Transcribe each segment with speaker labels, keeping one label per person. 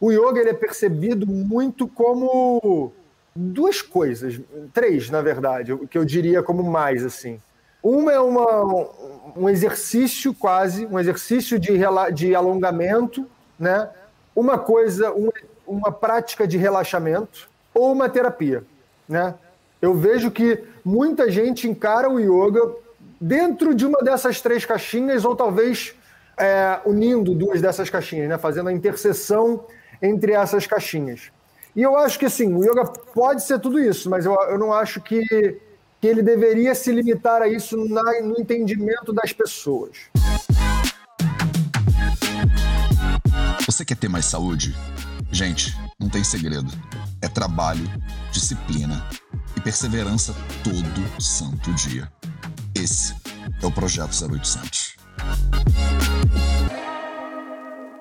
Speaker 1: o yoga ele é percebido muito como duas coisas, três na verdade, que eu diria como mais assim. Uma é uma, um exercício quase, um exercício de, de alongamento, né? Uma coisa, uma, uma prática de relaxamento ou uma terapia, né? Eu vejo que muita gente encara o yoga dentro de uma dessas três caixinhas ou talvez é, unindo duas dessas caixinhas, né? Fazendo a interseção entre essas caixinhas. E eu acho que assim, o yoga pode ser tudo isso, mas eu, eu não acho que, que ele deveria se limitar a isso na, no entendimento das pessoas.
Speaker 2: Você quer ter mais saúde? Gente, não tem segredo. É trabalho, disciplina e perseverança todo santo dia. Esse é o Projeto 0800.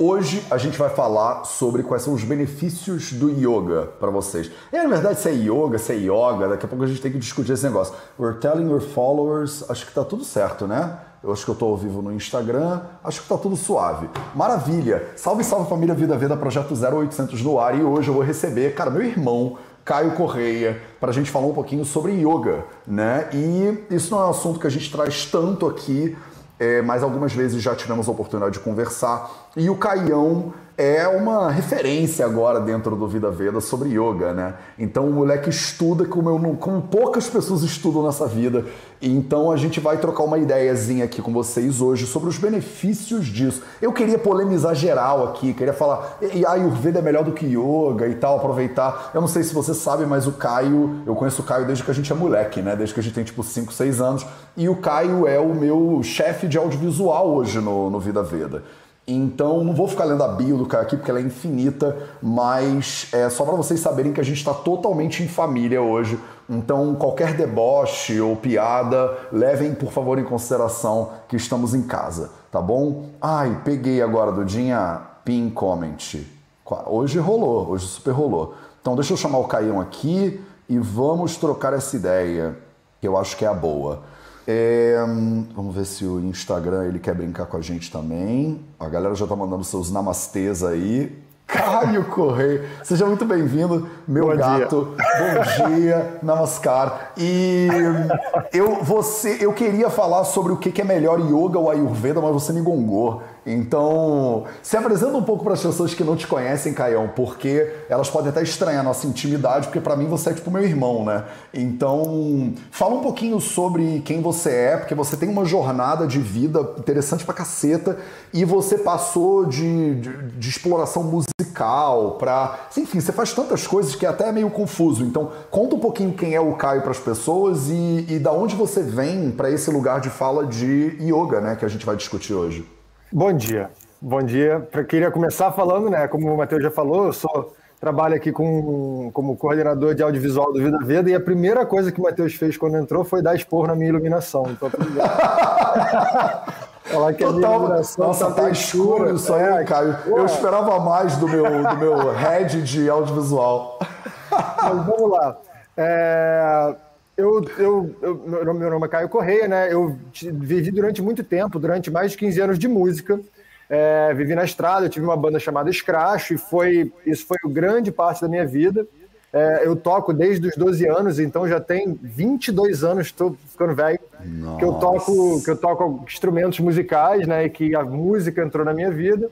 Speaker 3: Hoje a gente vai falar sobre quais são os benefícios do yoga para vocês. E na verdade, se é yoga, se é yoga, daqui a pouco a gente tem que discutir esse negócio. We're telling your followers, acho que tá tudo certo, né? Eu acho que eu tô ao vivo no Instagram, acho que tá tudo suave. Maravilha! Salve, salve família Vida Vida Projeto 0800 no ar e hoje eu vou receber, cara, meu irmão, Caio Correia, para a gente falar um pouquinho sobre yoga, né? E isso não é um assunto que a gente traz tanto aqui, é, mas algumas vezes já tivemos a oportunidade de conversar. E o Caião é uma referência agora dentro do Vida Veda sobre yoga, né? Então o moleque estuda como, eu não, como poucas pessoas estudam nessa vida. Então a gente vai trocar uma ideiazinha aqui com vocês hoje sobre os benefícios disso. Eu queria polemizar geral aqui, queria falar, e Ayurveda é melhor do que yoga e tal, aproveitar. Eu não sei se você sabe, mas o Caio, eu conheço o Caio desde que a gente é moleque, né? Desde que a gente tem tipo 5, 6 anos. E o Caio é o meu chefe de audiovisual hoje no, no Vida Veda. Então, não vou ficar lendo a bio do cara aqui porque ela é infinita, mas é só para vocês saberem que a gente está totalmente em família hoje. Então, qualquer deboche ou piada, levem por favor em consideração que estamos em casa, tá bom? Ai, peguei agora, Dudinha, pin comment. Hoje rolou, hoje super rolou. Então, deixa eu chamar o Caião aqui e vamos trocar essa ideia, que eu acho que é a boa. É, vamos ver se o Instagram ele quer brincar com a gente também. A galera já tá mandando seus namastês aí. Caio Correia, seja muito bem-vindo, meu Bom gato. Dia. Bom dia, namaskar. E eu, você, eu queria falar sobre o que é melhor yoga ou ayurveda, mas você me gongou. Então, se apresenta um pouco para as pessoas que não te conhecem, Caião, porque elas podem até estranhar a nossa intimidade, porque para mim você é tipo meu irmão, né? Então, fala um pouquinho sobre quem você é, porque você tem uma jornada de vida interessante pra caceta e você passou de, de, de exploração musical para. Enfim, você faz tantas coisas que é até meio confuso. Então, conta um pouquinho quem é o Caio para as pessoas e, e da onde você vem para esse lugar de fala de yoga, né, que a gente vai discutir hoje.
Speaker 1: Bom dia. Bom dia. Queria começar falando, né? Como o Matheus já falou, eu sou trabalho aqui com, como coordenador de audiovisual do Vida Veda e a primeira coisa que o Matheus fez quando entrou foi dar expor na minha iluminação. Então,
Speaker 3: Falar que Total, a minha iluminação nossa, tá, tá escuro isso aí, é, Caio. Eu esperava mais do meu, do meu head de audiovisual.
Speaker 1: Mas vamos lá. É, eu, eu, eu, meu nome é Caio Correia, né? Eu vivi durante muito tempo, durante mais de 15 anos de música. É, vivi na estrada, eu tive uma banda chamada Scratch e foi, isso foi grande parte da minha vida. É, eu toco desde os 12 anos, então já tem 22 anos, estou ficando velho, que eu toco que eu toco instrumentos musicais, né? E que a música entrou na minha vida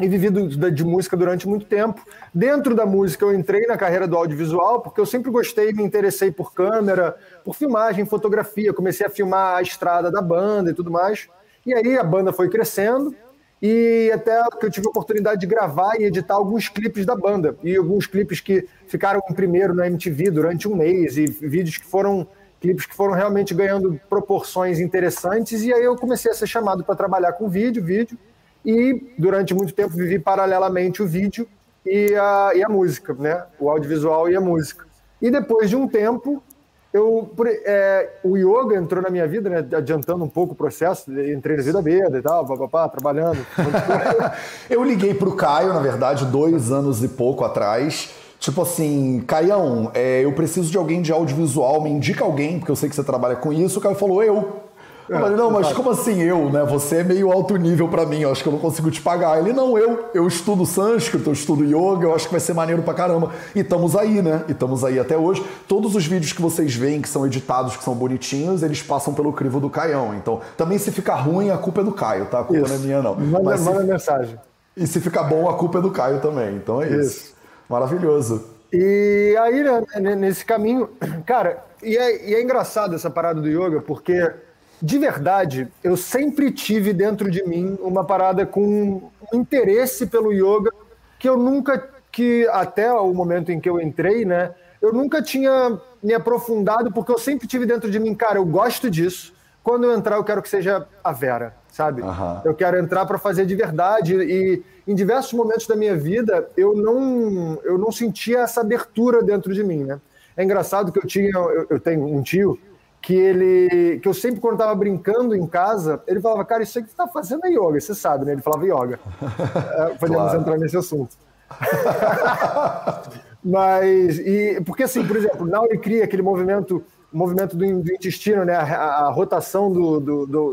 Speaker 1: e vivi do, de música durante muito tempo. Dentro da música, eu entrei na carreira do audiovisual, porque eu sempre gostei, me interessei por câmera, por filmagem, fotografia. Comecei a filmar a estrada da banda e tudo mais. E aí a banda foi crescendo, e até que eu tive a oportunidade de gravar e editar alguns clipes da banda. E alguns clipes que ficaram em primeiro na MTV durante um mês, e vídeos que foram. Clipes que foram realmente ganhando proporções interessantes, e aí eu comecei a ser chamado para trabalhar com vídeo, vídeo, e durante muito tempo vivi paralelamente o vídeo e a, e a música, né? O audiovisual e a música. E depois de um tempo, eu, é, o yoga entrou na minha vida, né, adiantando um pouco o processo, entrei na vida veda e tal, papapá, trabalhando.
Speaker 3: eu liguei para o Caio, na verdade, dois anos e pouco atrás. Tipo assim, Caião, é, eu preciso de alguém de audiovisual, me indica alguém, porque eu sei que você trabalha com isso. O Caio falou, eu. Eu falei, não, mas como assim eu, né? Você é meio alto nível para mim, eu acho que eu não consigo te pagar. Ele, não, eu, eu estudo sânscrito, eu estudo yoga, eu acho que vai ser maneiro pra caramba. E estamos aí, né? E estamos aí até hoje. Todos os vídeos que vocês veem, que são editados, que são bonitinhos, eles passam pelo crivo do Caião. Então, também se ficar ruim, a culpa é do Caio, tá? A culpa isso. não é minha, não.
Speaker 1: Manda, mas manda se... mensagem.
Speaker 3: E se ficar bom, a culpa é do Caio também. Então é isso. isso. Maravilhoso.
Speaker 1: E aí, né, nesse caminho, cara, e é, e é engraçado essa parada do yoga, porque de verdade, eu sempre tive dentro de mim uma parada com um interesse pelo yoga que eu nunca, que até o momento em que eu entrei, né, eu nunca tinha me aprofundado, porque eu sempre tive dentro de mim, cara, eu gosto disso. Quando eu entrar, eu quero que seja a Vera, sabe? Uhum. Eu quero entrar para fazer de verdade. E em diversos momentos da minha vida, eu não, eu não sentia essa abertura dentro de mim, né? É engraçado que eu tinha, eu, eu tenho um tio que ele, que eu sempre quando estava brincando em casa, ele falava, cara, isso aí que você está fazendo é yoga, você sabe, né? Ele falava yoga. é, podemos claro. entrar nesse assunto. Mas, e, porque assim, por exemplo, Nauri cria aquele movimento, movimento do, do intestino, né? A, a rotação do, do, do,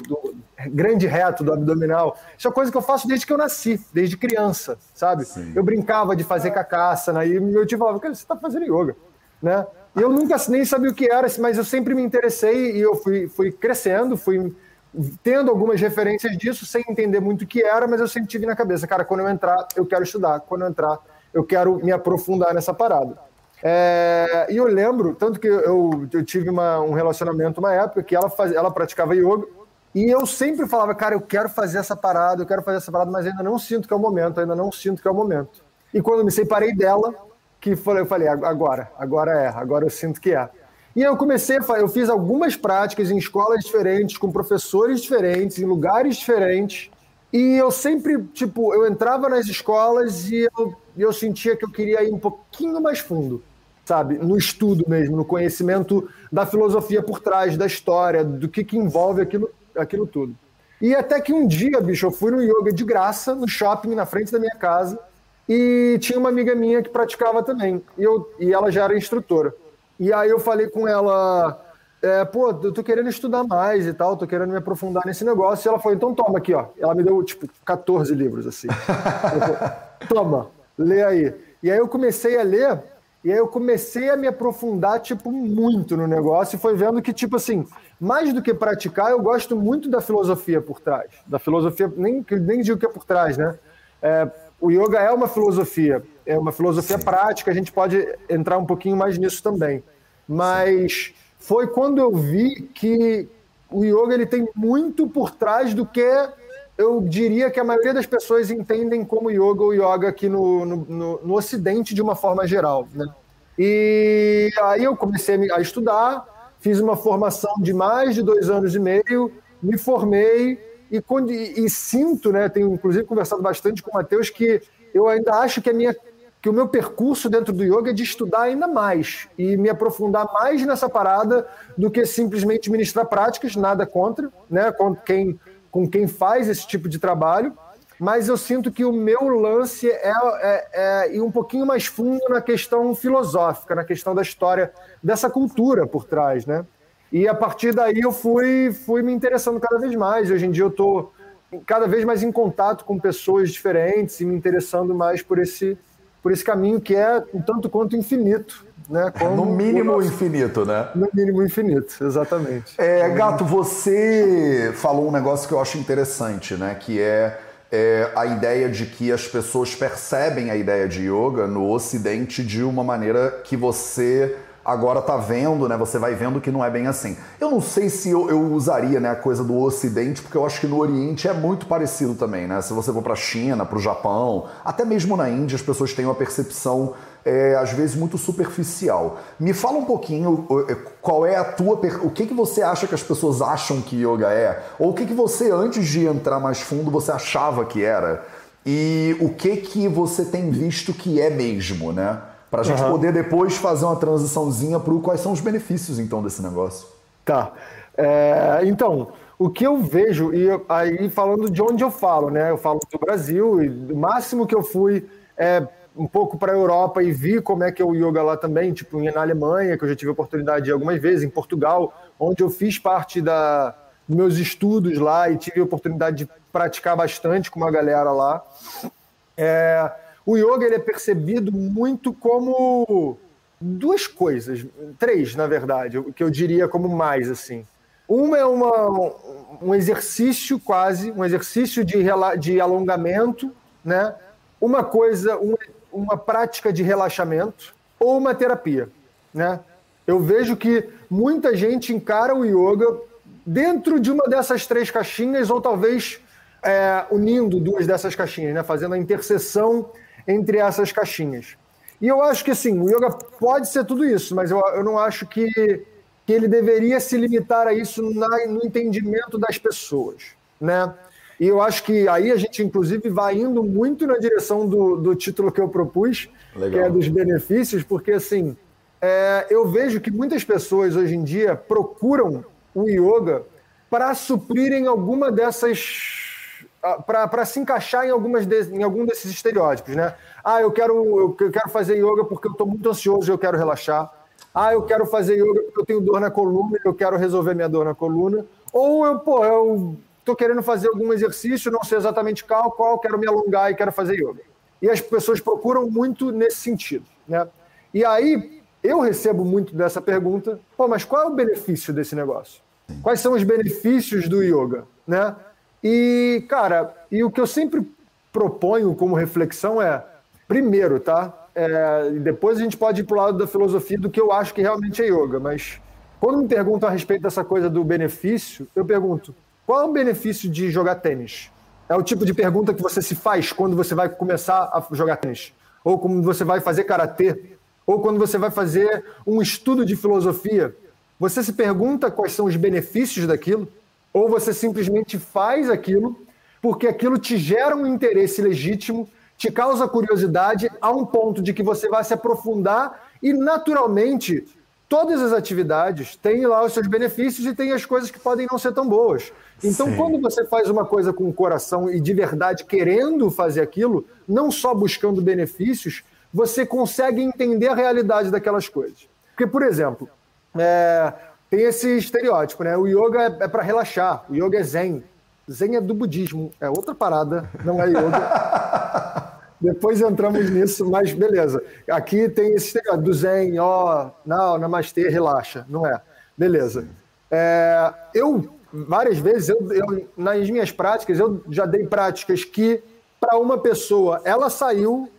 Speaker 1: grande reto do abdominal. Isso é coisa que eu faço desde que eu nasci, desde criança, sabe? Sim. Eu brincava de fazer cacaça, né? E meu tio falava, cara, você está fazendo yoga, né? E eu nunca nem sabia o que era, mas eu sempre me interessei e eu fui, fui crescendo, fui tendo algumas referências disso, sem entender muito o que era, mas eu sempre tive na cabeça, cara, quando eu entrar, eu quero estudar, quando eu entrar, eu quero me aprofundar nessa parada. É, e eu lembro, tanto que eu, eu tive uma, um relacionamento uma época que ela, faz, ela praticava yoga, e eu sempre falava, cara, eu quero fazer essa parada, eu quero fazer essa parada, mas ainda não sinto que é o momento, ainda não sinto que é o momento. E quando eu me separei dela, que eu falei, agora, agora é, agora eu sinto que é. E eu comecei, eu fiz algumas práticas em escolas diferentes, com professores diferentes, em lugares diferentes, e eu sempre, tipo, eu entrava nas escolas e eu, eu sentia que eu queria ir um pouquinho mais fundo, sabe? No estudo mesmo, no conhecimento da filosofia por trás, da história, do que, que envolve aquilo, aquilo tudo. E até que um dia, bicho, eu fui no yoga de graça, no shopping, na frente da minha casa, e tinha uma amiga minha que praticava também, e, eu, e ela já era instrutora. E aí eu falei com ela, é, pô, eu tô querendo estudar mais e tal, tô querendo me aprofundar nesse negócio. E ela falou, então toma aqui, ó. Ela me deu, tipo, 14 livros, assim. falei, toma, lê aí. E aí eu comecei a ler, e aí eu comecei a me aprofundar, tipo, muito no negócio, e foi vendo que, tipo assim, mais do que praticar, eu gosto muito da filosofia por trás. Da filosofia, nem, nem digo que é por trás, né? É, o yoga é uma filosofia, é uma filosofia Sim. prática, a gente pode entrar um pouquinho mais nisso também. Mas foi quando eu vi que o yoga ele tem muito por trás do que eu diria que a maioria das pessoas entendem como yoga ou yoga aqui no, no, no, no Ocidente de uma forma geral. Né? E aí eu comecei a estudar, fiz uma formação de mais de dois anos e meio, me formei e, e, e sinto, né, tenho inclusive conversado bastante com o Matheus, que eu ainda acho que a minha que o meu percurso dentro do yoga é de estudar ainda mais e me aprofundar mais nessa parada do que simplesmente ministrar práticas, nada contra, né, com quem, com quem faz esse tipo de trabalho, mas eu sinto que o meu lance é, é, é ir um pouquinho mais fundo na questão filosófica, na questão da história dessa cultura por trás, né? E a partir daí eu fui, fui me interessando cada vez mais. Hoje em dia eu estou cada vez mais em contato com pessoas diferentes e me interessando mais por esse, por esse caminho que é um tanto quanto infinito. Né?
Speaker 3: Como no mínimo nosso... infinito, né?
Speaker 1: No mínimo infinito, exatamente.
Speaker 3: É, Gato, você falou um negócio que eu acho interessante, né? Que é, é a ideia de que as pessoas percebem a ideia de yoga no Ocidente de uma maneira que você agora tá vendo, né? Você vai vendo que não é bem assim. Eu não sei se eu, eu, usaria né, a coisa do Ocidente, porque eu acho que no Oriente é muito parecido também, né? Se você for para China, para o Japão, até mesmo na Índia, as pessoas têm uma percepção é, às vezes muito superficial. Me fala um pouquinho é, qual é a tua, o que que você acha que as pessoas acham que yoga é, ou o que que você antes de entrar mais fundo você achava que era e o que que você tem visto que é mesmo, né? Para a gente uhum. poder depois fazer uma transiçãozinha para quais são os benefícios então desse negócio.
Speaker 1: Tá. É, então, o que eu vejo, e aí falando de onde eu falo, né? Eu falo do Brasil, e o máximo que eu fui é um pouco para a Europa e vi como é que é o yoga lá também, tipo na Alemanha, que eu já tive a oportunidade de ir algumas vezes, em Portugal, onde eu fiz parte da, meus estudos lá e tive a oportunidade de praticar bastante com uma galera lá. É, o yoga ele é percebido muito como duas coisas, três na verdade, que eu diria como mais assim. Uma é uma, um exercício quase, um exercício de, de alongamento, né? Uma coisa, uma, uma prática de relaxamento ou uma terapia, né? Eu vejo que muita gente encara o yoga dentro de uma dessas três caixinhas ou talvez é, unindo duas dessas caixinhas, né? Fazendo a interseção entre essas caixinhas. E eu acho que assim, o yoga pode ser tudo isso, mas eu, eu não acho que, que ele deveria se limitar a isso na, no entendimento das pessoas, né? E eu acho que aí a gente, inclusive, vai indo muito na direção do, do título que eu propus, Legal. que é dos benefícios, porque assim, é, eu vejo que muitas pessoas hoje em dia procuram o yoga para suprirem alguma dessas para se encaixar em, algumas de, em algum desses estereótipos, né? Ah, eu quero, eu quero fazer yoga porque eu estou muito ansioso e eu quero relaxar. Ah, eu quero fazer yoga porque eu tenho dor na coluna e eu quero resolver minha dor na coluna. Ou eu, pô, eu estou querendo fazer algum exercício, não sei exatamente qual, qual, quero me alongar e quero fazer yoga. E as pessoas procuram muito nesse sentido, né? E aí, eu recebo muito dessa pergunta, pô, mas qual é o benefício desse negócio? Quais são os benefícios do yoga, né? E, cara, e o que eu sempre proponho como reflexão é, primeiro, tá? É, depois a gente pode ir para o lado da filosofia do que eu acho que realmente é yoga, mas quando me perguntam a respeito dessa coisa do benefício, eu pergunto: qual é o benefício de jogar tênis? É o tipo de pergunta que você se faz quando você vai começar a jogar tênis, ou quando você vai fazer karatê, ou quando você vai fazer um estudo de filosofia. Você se pergunta quais são os benefícios daquilo? Ou você simplesmente faz aquilo porque aquilo te gera um interesse legítimo, te causa curiosidade a um ponto de que você vai se aprofundar e naturalmente todas as atividades têm lá os seus benefícios e têm as coisas que podem não ser tão boas. Então, Sim. quando você faz uma coisa com o coração e de verdade querendo fazer aquilo, não só buscando benefícios, você consegue entender a realidade daquelas coisas. Porque, por exemplo, é, tem esse estereótipo, né? O yoga é, é para relaxar, o yoga é zen. Zen é do budismo, é outra parada, não é yoga. Depois entramos nisso, mas beleza. Aqui tem esse estereótipo do zen, ó, não, namastê, relaxa, não é. Beleza. É, eu, várias vezes, eu, eu, nas minhas práticas, eu já dei práticas que, para uma pessoa, ela saiu,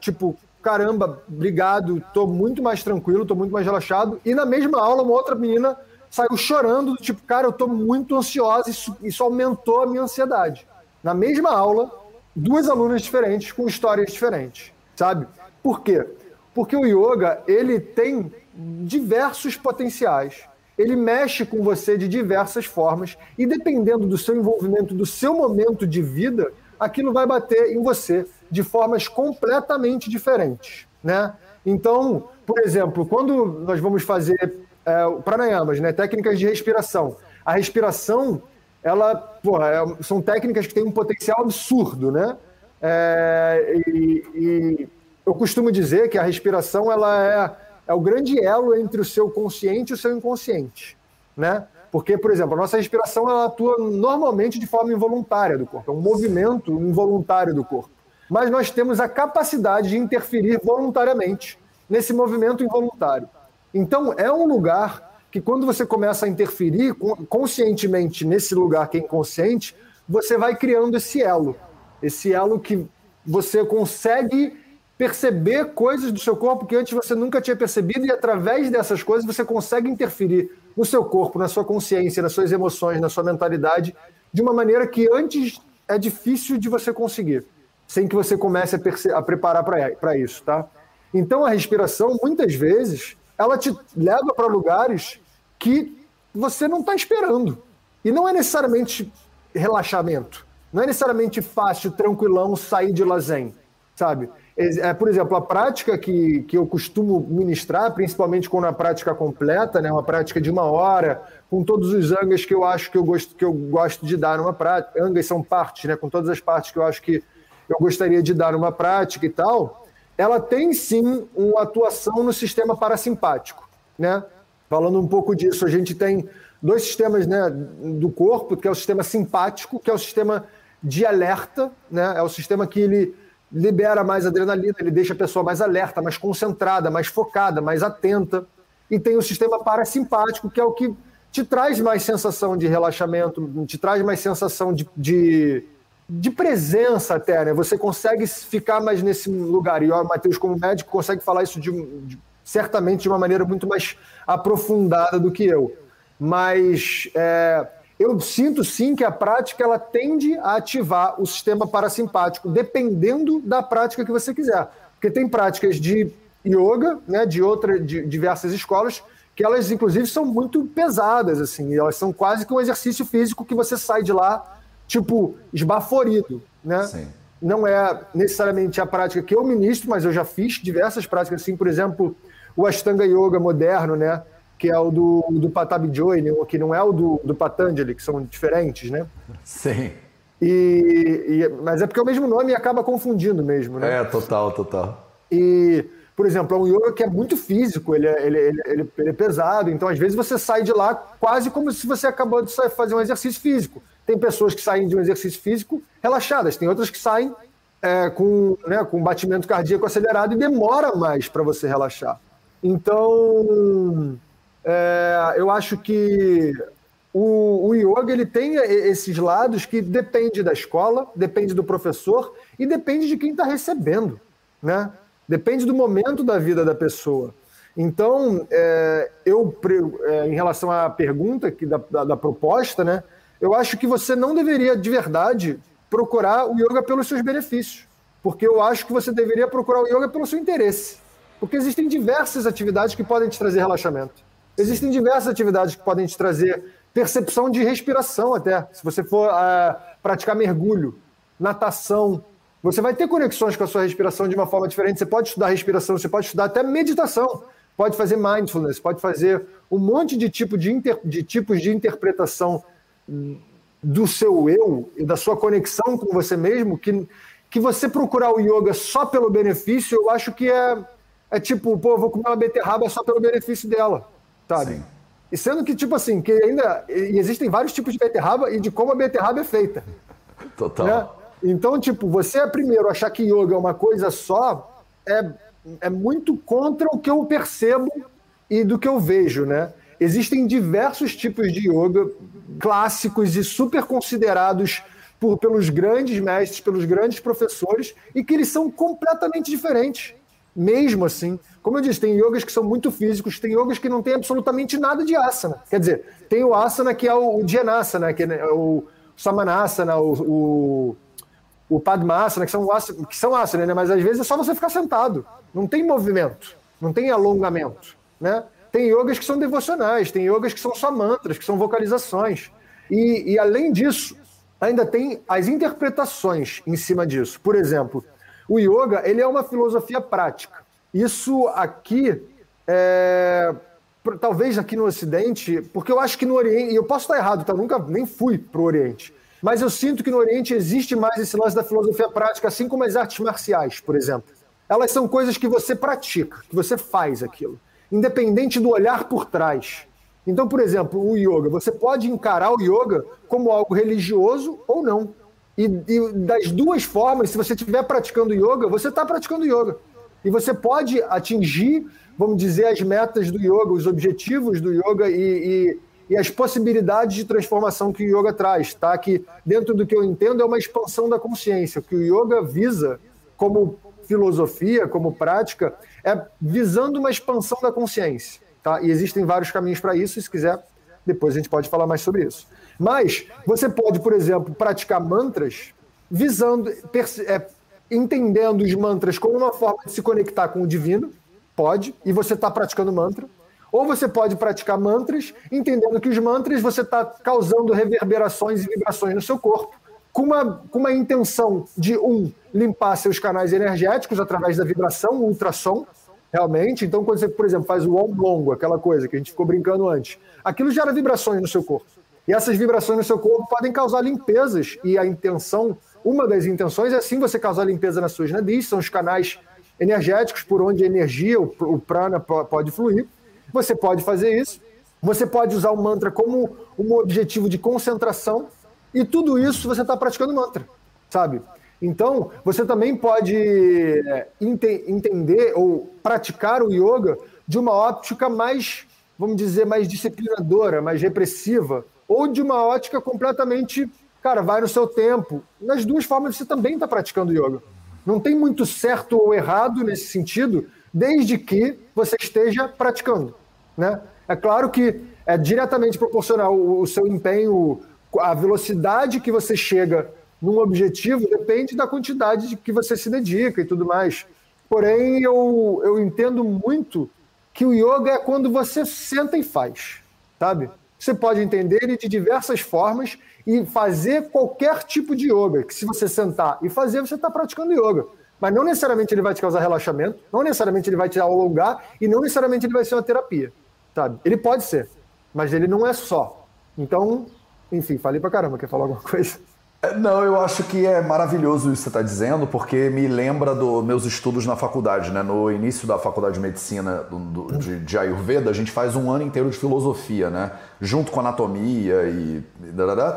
Speaker 1: tipo, caramba, obrigado, tô muito mais tranquilo, tô muito mais relaxado. E na mesma aula, uma outra menina saiu chorando, tipo, cara, eu tô muito ansiosa, isso, isso aumentou a minha ansiedade. Na mesma aula, duas alunas diferentes com histórias diferentes, sabe? Por quê? Porque o yoga, ele tem diversos potenciais. Ele mexe com você de diversas formas e dependendo do seu envolvimento, do seu momento de vida, aquilo vai bater em você de formas completamente diferentes, né? Então, por exemplo, quando nós vamos fazer é, pranayamas, né, técnicas de respiração, a respiração, ela, porra, é, são técnicas que têm um potencial absurdo, né? É, e, e, eu costumo dizer que a respiração ela é, é o grande elo entre o seu consciente e o seu inconsciente, né? Porque, por exemplo, a nossa respiração ela atua normalmente de forma involuntária do corpo, é um movimento involuntário do corpo. Mas nós temos a capacidade de interferir voluntariamente nesse movimento involuntário. Então, é um lugar que, quando você começa a interferir conscientemente nesse lugar que é inconsciente, você vai criando esse elo. Esse elo que você consegue perceber coisas do seu corpo que antes você nunca tinha percebido, e através dessas coisas você consegue interferir no seu corpo, na sua consciência, nas suas emoções, na sua mentalidade, de uma maneira que antes é difícil de você conseguir, sem que você comece a, a preparar para isso, tá? Então a respiração, muitas vezes, ela te leva para lugares que você não está esperando. E não é necessariamente relaxamento. Não é necessariamente fácil, tranquilão, sair de lazen, sabe? É, por exemplo, a prática que, que eu costumo ministrar, principalmente quando a prática completa, né, uma prática de uma hora, com todos os angas que eu acho que eu gosto, que eu gosto de dar numa prática. Angas são partes, né, com todas as partes que eu acho que eu gostaria de dar numa prática e tal. Ela tem sim uma atuação no sistema parasimpático. Né? Falando um pouco disso, a gente tem dois sistemas né, do corpo, que é o sistema simpático, que é o sistema de alerta, né? É o sistema que ele libera mais adrenalina, ele deixa a pessoa mais alerta, mais concentrada, mais focada, mais atenta. E tem o sistema parasimpático, que é o que te traz mais sensação de relaxamento, te traz mais sensação de, de, de presença até, né? Você consegue ficar mais nesse lugar. E o Matheus, como médico, consegue falar isso de, de, certamente de uma maneira muito mais aprofundada do que eu. Mas é, eu sinto sim que a prática ela tende a ativar o sistema parasimpático, dependendo da prática que você quiser. Porque tem práticas de yoga, né, de outras, de diversas escolas, que elas inclusive são muito pesadas, assim, elas são quase que um exercício físico que você sai de lá, tipo, esbaforido, né? Sim. Não é necessariamente a prática que eu ministro, mas eu já fiz diversas práticas, assim, por exemplo, o Ashtanga Yoga moderno, né? Que é o do, do Patabi Joy, né, que não é o do, do Patanjali, que são diferentes, né?
Speaker 3: Sim.
Speaker 1: E, e, mas é porque o mesmo nome acaba confundindo mesmo, né?
Speaker 3: É, total, total.
Speaker 1: E por exemplo, é um yoga que é muito físico, ele é, ele, ele, ele, ele é pesado, então às vezes você sai de lá quase como se você acabou de fazer um exercício físico. Tem pessoas que saem de um exercício físico relaxadas, tem outras que saem é, com, né, com batimento cardíaco acelerado e demora mais para você relaxar. Então, é, eu acho que o, o yoga ele tem esses lados que depende da escola, depende do professor e depende de quem está recebendo, né? Depende do momento da vida da pessoa. Então, é, eu, é, em relação à pergunta que, da, da, da, proposta, né, eu acho que você não deveria, de verdade, procurar o yoga pelos seus benefícios. Porque eu acho que você deveria procurar o yoga pelo seu interesse. Porque existem diversas atividades que podem te trazer relaxamento. Existem diversas atividades que podem te trazer percepção de respiração, até. Se você for uh, praticar mergulho, natação, você vai ter conexões com a sua respiração de uma forma diferente. Você pode estudar respiração, você pode estudar até meditação, pode fazer mindfulness, pode fazer um monte de, tipo de, inter, de tipos de interpretação do seu eu e da sua conexão com você mesmo, que, que você procurar o yoga só pelo benefício, eu acho que é, é tipo, pô, vou comer uma beterraba só pelo benefício dela, sabe? Sim. E sendo que, tipo assim, que ainda existem vários tipos de beterraba e de como a beterraba é feita.
Speaker 3: Total. Né?
Speaker 1: Então, tipo, você é primeiro achar que yoga é uma coisa só, é, é muito contra o que eu percebo e do que eu vejo, né? Existem diversos tipos de yoga clássicos e super considerados por, pelos grandes mestres, pelos grandes professores, e que eles são completamente diferentes, mesmo assim. Como eu disse, tem yogas que são muito físicos, tem yogas que não tem absolutamente nada de asana. Quer dizer, tem o asana que é o, o Dhyana, que é o Samanasana, o, o o Padmasana, que são, que são asanas, né? mas às vezes é só você ficar sentado. Não tem movimento, não tem alongamento. Né? Tem yogas que são devocionais, tem yogas que são só mantras, que são vocalizações. E, e além disso, ainda tem as interpretações em cima disso. Por exemplo, o yoga ele é uma filosofia prática. Isso aqui, é, talvez aqui no Ocidente, porque eu acho que no Oriente, e eu posso estar errado, tá? eu nunca nem fui para o Oriente, mas eu sinto que no Oriente existe mais esse lance da filosofia prática, assim como as artes marciais, por exemplo. Elas são coisas que você pratica, que você faz aquilo, independente do olhar por trás. Então, por exemplo, o yoga, você pode encarar o yoga como algo religioso ou não. E, e das duas formas, se você estiver praticando yoga, você está praticando yoga. E você pode atingir, vamos dizer, as metas do yoga, os objetivos do yoga e, e e as possibilidades de transformação que o yoga traz, tá? Que dentro do que eu entendo é uma expansão da consciência. Que o yoga visa como filosofia, como prática, é visando uma expansão da consciência, tá? E existem vários caminhos para isso, se quiser, depois a gente pode falar mais sobre isso. Mas você pode, por exemplo, praticar mantras visando, é, entendendo os mantras como uma forma de se conectar com o divino, pode, e você está praticando mantra. Ou você pode praticar mantras, entendendo que os mantras você está causando reverberações e vibrações no seu corpo, com uma, com uma intenção de, um, limpar seus canais energéticos através da vibração, ultrassom, realmente. Então, quando você, por exemplo, faz o longo, aquela coisa que a gente ficou brincando antes, aquilo gera vibrações no seu corpo. E essas vibrações no seu corpo podem causar limpezas, e a intenção, uma das intenções é sim você causar limpeza nas suas nadis, são os canais energéticos por onde a energia, o prana pode fluir. Você pode fazer isso. Você pode usar o mantra como um objetivo de concentração e tudo isso você está praticando mantra, sabe? Então, você também pode é, ente entender ou praticar o yoga de uma óptica mais, vamos dizer, mais disciplinadora, mais repressiva, ou de uma ótica completamente, cara, vai no seu tempo. Nas duas formas você também está praticando yoga. Não tem muito certo ou errado nesse sentido, desde que você esteja praticando. Né? É claro que é diretamente proporcional o seu empenho, a velocidade que você chega num objetivo depende da quantidade de que você se dedica e tudo mais. Porém, eu, eu entendo muito que o yoga é quando você senta e faz, sabe? Você pode entender ele de diversas formas e fazer qualquer tipo de yoga. Que se você sentar e fazer, você está praticando yoga. Mas não necessariamente ele vai te causar relaxamento, não necessariamente ele vai te alongar e não necessariamente ele vai ser uma terapia, sabe? Ele pode ser, mas ele não é só. Então, enfim, falei pra caramba, quer falar alguma coisa?
Speaker 3: É, não, eu acho que é maravilhoso isso que você está dizendo, porque me lembra dos meus estudos na faculdade. Né? No início da faculdade de medicina do, do, de, de, Ayurveda, a gente faz um ano inteiro de filosofia, né? junto com anatomia e.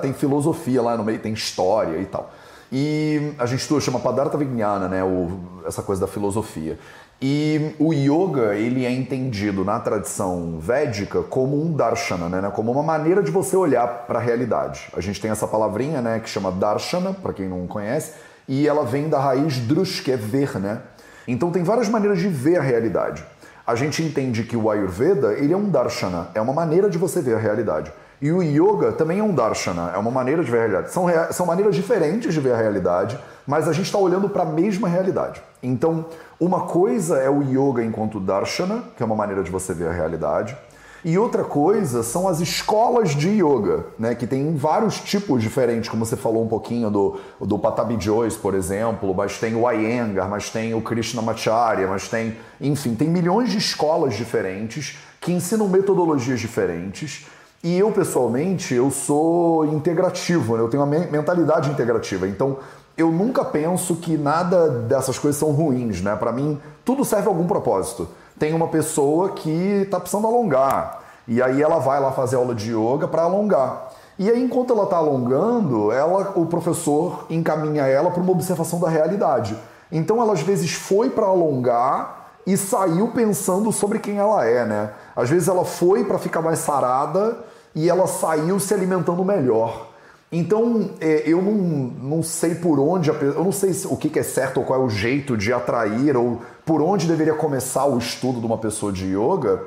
Speaker 3: Tem filosofia lá no meio, tem história e tal. E a gente estuda, chama Padartha Vijnana, né? O, essa coisa da filosofia. E o yoga, ele é entendido na tradição védica como um darshana, né? Como uma maneira de você olhar para a realidade. A gente tem essa palavrinha, né, que chama darshana, para quem não conhece, e ela vem da raiz drush, que é ver, né? Então tem várias maneiras de ver a realidade. A gente entende que o Ayurveda, ele é um darshana, é uma maneira de você ver a realidade. E o yoga também é um darshana, é uma maneira de ver a realidade. São, são maneiras diferentes de ver a realidade, mas a gente está olhando para a mesma realidade. Então, uma coisa é o yoga enquanto darshana, que é uma maneira de você ver a realidade. E outra coisa são as escolas de yoga, né, que tem vários tipos diferentes, como você falou um pouquinho do, do Patabi Joyce, por exemplo, mas tem o Iyengar, mas tem o Krishnamacharya, mas tem, enfim, tem milhões de escolas diferentes que ensinam metodologias diferentes e eu, pessoalmente, eu sou integrativo, né? eu tenho uma mentalidade integrativa. Então, eu nunca penso que nada dessas coisas são ruins, né? Para mim, tudo serve a algum propósito. Tem uma pessoa que está precisando alongar, e aí ela vai lá fazer aula de yoga para alongar. E aí, enquanto ela está alongando, ela, o professor encaminha ela para uma observação da realidade. Então, ela às vezes foi para alongar e saiu pensando sobre quem ela é, né? Às vezes ela foi para ficar mais sarada e ela saiu se alimentando melhor. Então, é, eu não, não sei por onde, eu não sei o que é certo ou qual é o jeito de atrair ou por onde deveria começar o estudo de uma pessoa de yoga,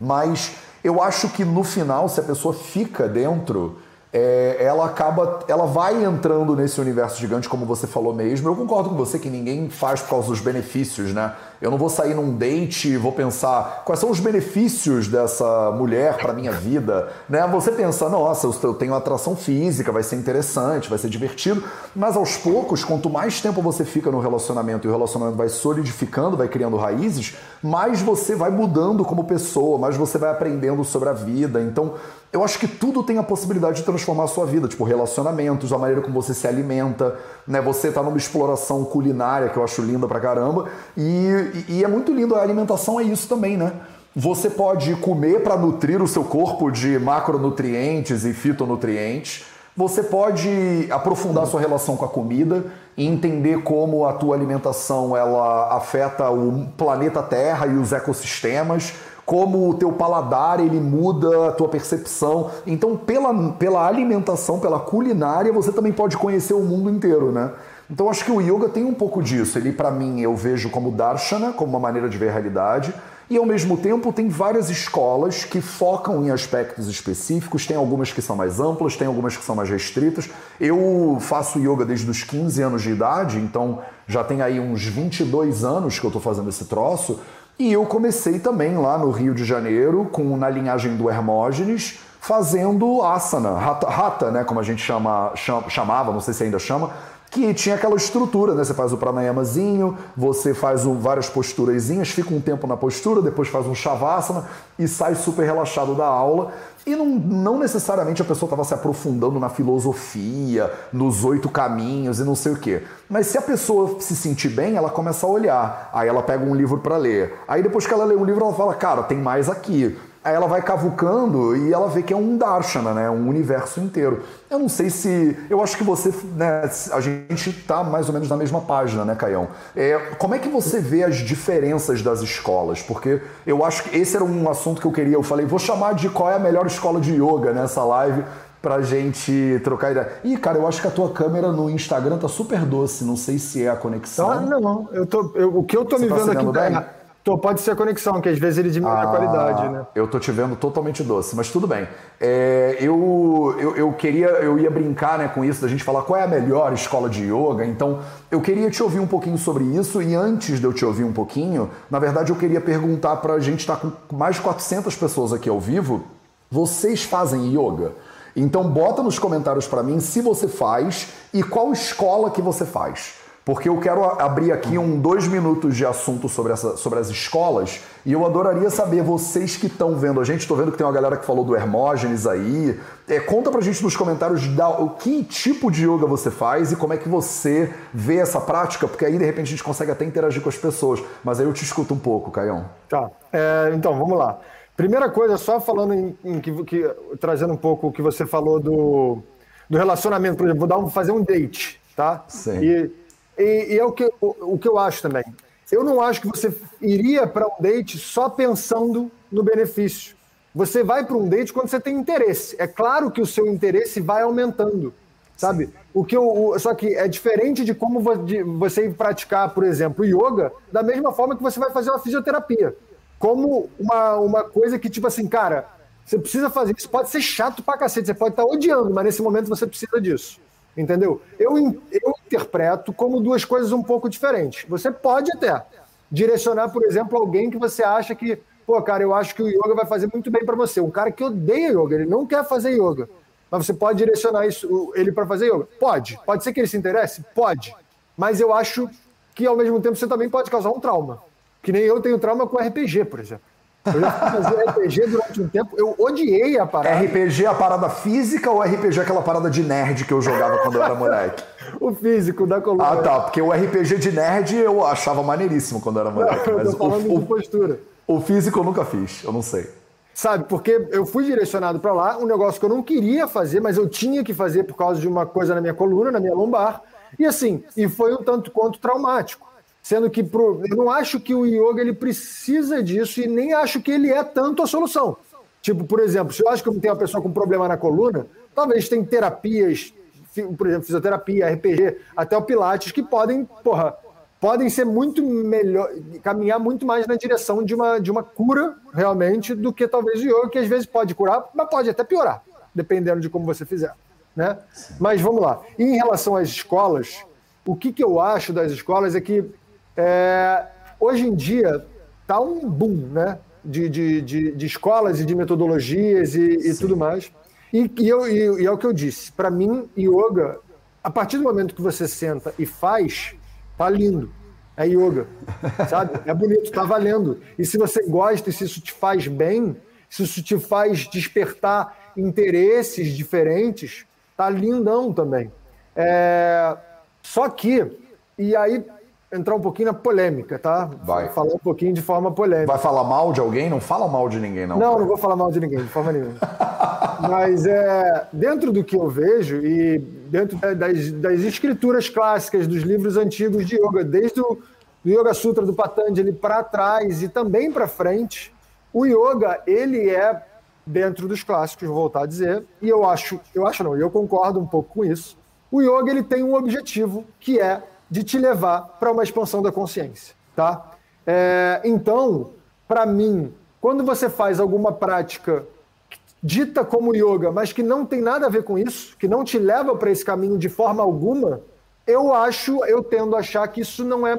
Speaker 3: mas eu acho que no final, se a pessoa fica dentro é, ela acaba, ela vai entrando nesse universo gigante, como você falou mesmo. Eu concordo com você que ninguém faz por causa dos benefícios, né? Eu não vou sair num date e vou pensar quais são os benefícios dessa mulher para minha vida, né? Você pensa, nossa, eu tenho atração física, vai ser interessante, vai ser divertido, mas aos poucos, quanto mais tempo você fica no relacionamento e o relacionamento vai solidificando, vai criando raízes, mais você vai mudando como pessoa, mais você vai aprendendo sobre a vida. Então, eu acho que tudo tem a possibilidade de transformar a sua vida, tipo relacionamentos, a maneira como você se alimenta, né? Você tá numa exploração culinária que eu acho linda pra caramba, e, e é muito lindo, a alimentação é isso também, né? Você pode comer para nutrir o seu corpo de macronutrientes e fitonutrientes. Você pode aprofundar sua relação com a comida e entender como a tua alimentação ela afeta o planeta Terra e os ecossistemas como o teu paladar ele muda a tua percepção. Então, pela, pela alimentação, pela culinária, você também pode conhecer o mundo inteiro, né? Então, acho que o yoga tem um pouco disso. Ele, para mim, eu vejo como darshana, como uma maneira de ver a realidade. E ao mesmo tempo tem várias escolas que focam em aspectos específicos, tem algumas que são mais amplas, tem algumas que são mais restritas. Eu faço yoga desde os 15 anos de idade, então já tem aí uns 22 anos que eu estou fazendo esse troço. E eu comecei também lá no Rio de Janeiro, com na linhagem do Hermógenes, fazendo asana, rata, rata né, como a gente chama, chamava, não sei se ainda chama, que tinha aquela estrutura, né? Você faz o pranayamazinho, você faz o, várias posturazinhas, fica um tempo na postura, depois faz um shavasana e sai super relaxado da aula. E não, não necessariamente a pessoa estava se aprofundando na filosofia, nos oito caminhos e não sei o quê. Mas se a pessoa se sentir bem, ela começa a olhar. Aí ela pega um livro para ler. Aí depois que ela lê um livro, ela fala: Cara, tem mais aqui. Aí ela vai cavucando e ela vê que é um darshana, né? Um universo inteiro. Eu não sei se. Eu acho que você. Né, a gente tá mais ou menos na mesma página, né, Caião? É, como é que você vê as diferenças das escolas? Porque eu acho que esse era um assunto que eu queria. Eu falei, vou chamar de qual é a melhor escola de yoga nessa live pra gente trocar ideia. Ih, cara, eu acho que a tua câmera no Instagram tá super doce. Não sei se é a conexão.
Speaker 1: Ah, não, eu tô, eu, o que eu tô você me tá vendo aqui. Bem? Tá Tô, pode ser a conexão, que às vezes ele diminui ah, a qualidade, né?
Speaker 3: Eu tô te vendo totalmente doce, mas tudo bem. É, eu, eu, eu, queria, eu ia brincar né, com isso, da gente falar qual é a melhor escola de yoga. Então, eu queria te ouvir um pouquinho sobre isso. E antes de eu te ouvir um pouquinho, na verdade, eu queria perguntar para a gente estar tá com mais de 400 pessoas aqui ao vivo. Vocês fazem yoga? Então, bota nos comentários para mim se você faz e qual escola que você faz porque eu quero abrir aqui um dois minutos de assunto sobre, essa, sobre as escolas e eu adoraria saber, vocês que estão vendo a gente, estou vendo que tem uma galera que falou do Hermógenes aí, é, conta pra gente nos comentários da, o que tipo de yoga você faz e como é que você vê essa prática, porque aí de repente a gente consegue até interagir com as pessoas, mas aí eu te escuto um pouco, Caião.
Speaker 1: Tá, é, então vamos lá. Primeira coisa, só falando em, em que, que, trazendo um pouco o que você falou do, do relacionamento, por exemplo, vou dar um, fazer um date, tá?
Speaker 3: Sim.
Speaker 1: E, e, e é o que, o, o que eu acho também. Eu não acho que você iria para um date só pensando no benefício. Você vai para um date quando você tem interesse. É claro que o seu interesse vai aumentando, sabe? O que eu, só que é diferente de como você praticar, por exemplo, yoga, da mesma forma que você vai fazer uma fisioterapia. Como uma, uma coisa que, tipo assim, cara, você precisa fazer isso. Pode ser chato pra cacete, você pode estar odiando, mas nesse momento você precisa disso. Entendeu? Eu, eu interpreto como duas coisas um pouco diferentes. Você pode até direcionar, por exemplo, alguém que você acha que, pô, cara, eu acho que o yoga vai fazer muito bem para você. Um cara que odeia yoga, ele não quer fazer yoga. Mas você pode direcionar isso, ele para fazer yoga? Pode. Pode ser que ele se interesse? Pode. Mas eu acho que ao mesmo tempo você também pode causar um trauma. Que nem eu tenho trauma com RPG, por exemplo. Eu já fui fazer RPG durante um tempo, eu odiei a parada.
Speaker 3: RPG a parada física ou RPG aquela parada de nerd que eu jogava quando eu era moleque?
Speaker 1: o físico da coluna.
Speaker 3: Ah, tá, porque o RPG de nerd eu achava maneiríssimo quando eu era moleque. Não,
Speaker 1: mas eu tô falando o, de postura.
Speaker 3: O físico eu nunca fiz, eu não sei.
Speaker 1: Sabe, porque eu fui direcionado para lá, um negócio que eu não queria fazer, mas eu tinha que fazer por causa de uma coisa na minha coluna, na minha lombar. E assim, e foi um tanto quanto traumático. Sendo que pro, eu não acho que o yoga ele precisa disso e nem acho que ele é tanto a solução. Tipo, por exemplo, se eu acho que eu tenho uma pessoa com problema na coluna, talvez tem terapias, por exemplo, fisioterapia, RPG, até o Pilates, que podem, porra, podem ser muito melhor, caminhar muito mais na direção de uma, de uma cura, realmente, do que talvez o yoga, que às vezes pode curar, mas pode até piorar, dependendo de como você fizer. Né? Mas vamos lá. E em relação às escolas, o que, que eu acho das escolas é que é, hoje em dia está um boom né, de, de, de, de, escolas e de metodologias e, e tudo mais. E, e, eu, e, e é o que eu disse, para mim, yoga, a partir do momento que você senta e faz, tá lindo. É yoga, sabe? É bonito, tá valendo. E se você gosta e se isso te faz bem, se isso te faz despertar interesses diferentes, tá lindão também. É... Só que, e aí entrar um pouquinho na polêmica, tá?
Speaker 3: Vai.
Speaker 1: Falar um pouquinho de forma polêmica.
Speaker 3: Vai falar mal de alguém? Não fala mal de ninguém, não.
Speaker 1: Não, cara. não vou falar mal de ninguém, de forma nenhuma. Mas é, dentro do que eu vejo e dentro das, das escrituras clássicas dos livros antigos de yoga, desde o do Yoga Sutra do Patanjali para trás e também para frente, o yoga, ele é dentro dos clássicos, vou voltar a dizer, e eu acho, eu acho não, eu concordo um pouco com isso. O yoga ele tem um objetivo que é de te levar para uma expansão da consciência, tá? É, então, para mim, quando você faz alguma prática dita como yoga, mas que não tem nada a ver com isso, que não te leva para esse caminho de forma alguma, eu acho, eu tendo a achar que isso não é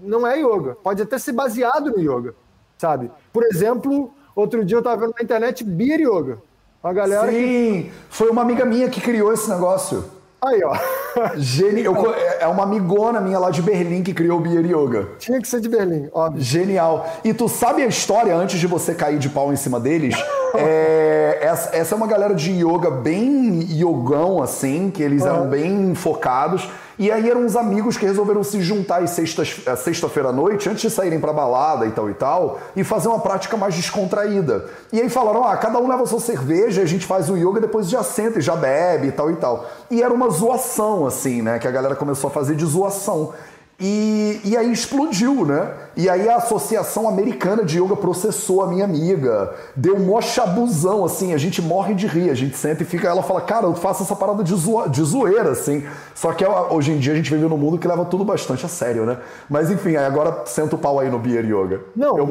Speaker 1: não é yoga. Pode até ser baseado no yoga, sabe? Por exemplo, outro dia eu estava vendo na internet beer yoga.
Speaker 3: Uma galera Sim, que... foi uma amiga minha que criou esse negócio.
Speaker 1: Aí, ó.
Speaker 3: Genial. É uma amigona minha lá de Berlim que criou o Beer Yoga.
Speaker 1: Tinha que ser de Berlim, óbvio.
Speaker 3: Genial. E tu sabe a história antes de você cair de pau em cima deles? é, essa, essa, é uma galera de yoga bem yogão, assim, que eles uhum. eram bem focados. E aí eram uns amigos que resolveram se juntar às sexta-feira sexta à noite, antes de saírem pra balada e tal e tal, e fazer uma prática mais descontraída. E aí falaram: ah, cada um leva sua cerveja, a gente faz o yoga, depois já senta e já bebe e tal e tal. E era uma zoação, assim, né? Que a galera começou a fazer de zoação. E, e aí explodiu, né? E aí a Associação Americana de Yoga processou a minha amiga. Deu um mó chabuzão, assim, a gente morre de rir, a gente senta e fica, ela fala, cara, eu faço essa parada de, zoa, de zoeira, assim. Só que hoje em dia a gente vive num mundo que leva tudo bastante a sério, né? Mas enfim, aí agora senta o pau aí no Beer Yoga.
Speaker 1: Não, eu,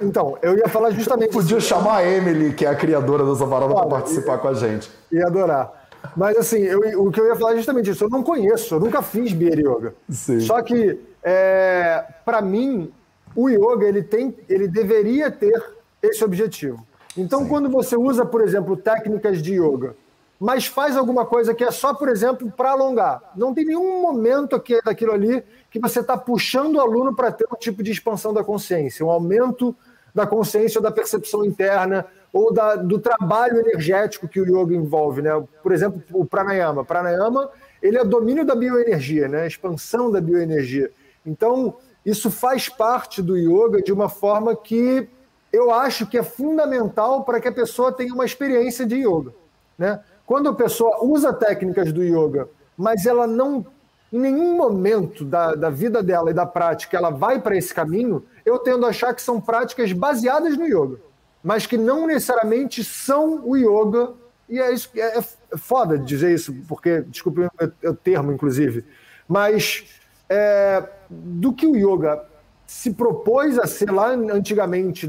Speaker 1: então, eu ia falar justamente.
Speaker 3: Podia
Speaker 1: isso.
Speaker 3: chamar a Emily, que é a criadora dessa parada, para participar com a gente.
Speaker 1: Ia adorar. Mas assim, eu, o que eu ia falar é justamente isso. Eu não conheço, eu nunca fiz Beer Yoga. Sim. Só que, é, para mim, o yoga ele tem, ele deveria ter esse objetivo. Então, Sim. quando você usa, por exemplo, técnicas de yoga, mas faz alguma coisa que é só, por exemplo, para alongar, não tem nenhum momento aqui daquilo ali que você está puxando o aluno para ter um tipo de expansão da consciência, um aumento da consciência ou da percepção interna, ou da, do trabalho energético que o yoga envolve, né? Por exemplo, o pranayama. Pranayama, ele é domínio da bioenergia, né? expansão da bioenergia. Então, isso faz parte do yoga de uma forma que eu acho que é fundamental para que a pessoa tenha uma experiência de yoga, né? Quando a pessoa usa técnicas do yoga, mas ela não em nenhum momento da, da vida dela e da prática ela vai para esse caminho, eu tendo a achar que são práticas baseadas no yoga mas que não necessariamente são o yoga. E é isso é, é foda dizer isso, porque, desculpe o termo, inclusive, mas é, do que o yoga se propôs a ser lá antigamente,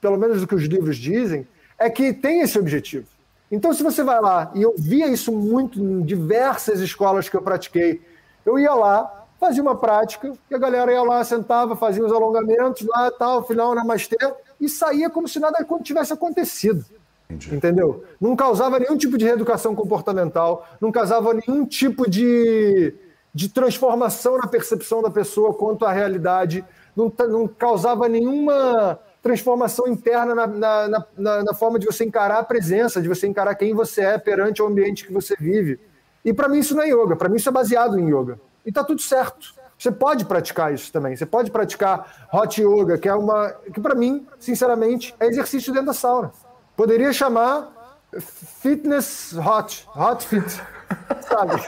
Speaker 1: pelo menos do que os livros dizem, é que tem esse objetivo. Então, se você vai lá, e eu via isso muito em diversas escolas que eu pratiquei, eu ia lá, fazia uma prática, e a galera ia lá, sentava, fazia os alongamentos lá, tal, final, namastê, e saía como se nada tivesse acontecido. Entendi. Entendeu? Não causava nenhum tipo de reeducação comportamental, não causava nenhum tipo de, de transformação na percepção da pessoa quanto à realidade, não, não causava nenhuma transformação interna na, na, na, na, forma de você encarar a presença, de você encarar quem você é perante o ambiente que você vive. E para mim isso não é yoga, para mim isso é baseado em yoga. E tá tudo certo. Você pode praticar isso também. Você pode praticar hot yoga, que é uma. que para mim, sinceramente, é exercício dentro da sauna. Poderia chamar fitness hot, hot fit, sabe?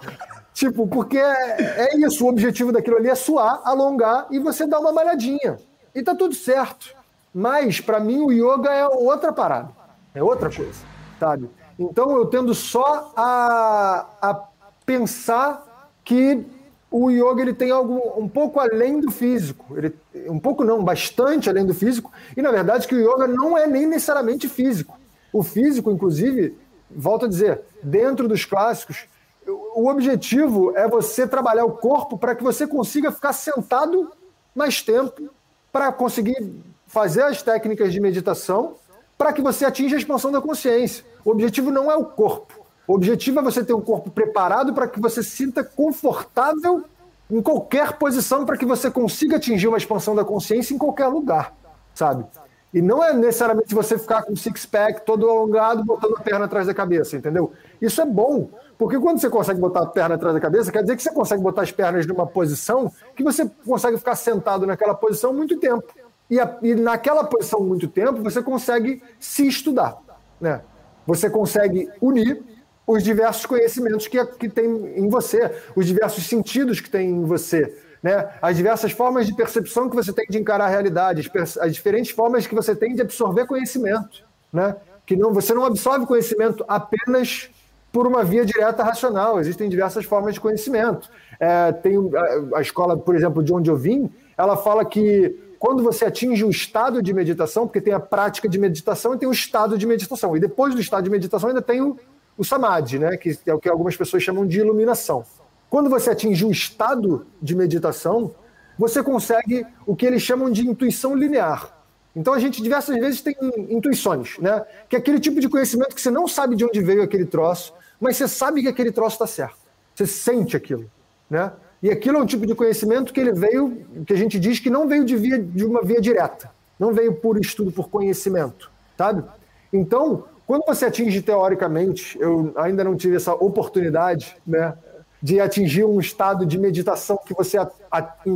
Speaker 1: tipo, porque é, é, isso, o objetivo daquilo ali é suar, alongar e você dar uma malhadinha. E tá tudo certo. Mas, para mim, o yoga é outra parada. É outra coisa, sabe? Então, eu tendo só a, a pensar que o yoga ele tem algo um pouco além do físico. Ele, um pouco não, bastante além do físico. E na verdade que o yoga não é nem necessariamente físico. O físico, inclusive, volto a dizer, dentro dos clássicos, o objetivo é você trabalhar o corpo para que você consiga ficar sentado mais tempo, para conseguir fazer as técnicas de meditação, para que você atinja a expansão da consciência. O objetivo não é o corpo. O objetivo é você ter um corpo preparado para que você se sinta confortável em qualquer posição para que você consiga atingir uma expansão da consciência em qualquer lugar, sabe? E não é necessariamente você ficar com o six-pack todo alongado, botando a perna atrás da cabeça, entendeu? Isso é bom, porque quando você consegue botar a perna atrás da cabeça, quer dizer que você consegue botar as pernas numa posição que você consegue ficar sentado naquela posição muito tempo. E, a, e naquela posição muito tempo, você consegue se estudar, né? Você consegue unir os diversos conhecimentos que, que tem em você, os diversos sentidos que tem em você, né? as diversas formas de percepção que você tem de encarar a realidade, as, as diferentes formas que você tem de absorver conhecimento. Né? Que não, você não absorve conhecimento apenas por uma via direta racional, existem diversas formas de conhecimento. É, tem a, a, escola, por exemplo, de onde eu vim, ela fala que quando você atinge o estado de meditação, porque tem a prática de meditação e tem o estado de meditação, e depois do estado de meditação ainda tem o o samadhi, né, que é o que algumas pessoas chamam de iluminação. Quando você atinge um estado de meditação, você consegue o que eles chamam de intuição linear. Então a gente diversas vezes tem intuições, né? Que é aquele tipo de conhecimento que você não sabe de onde veio aquele troço, mas você sabe que aquele troço está certo. Você sente aquilo, né? E aquilo é um tipo de conhecimento que ele veio, que a gente diz que não veio de, via, de uma via direta, não veio por estudo, por conhecimento, sabe? Então, quando você atinge teoricamente, eu ainda não tive essa oportunidade, né? de atingir um estado de meditação que você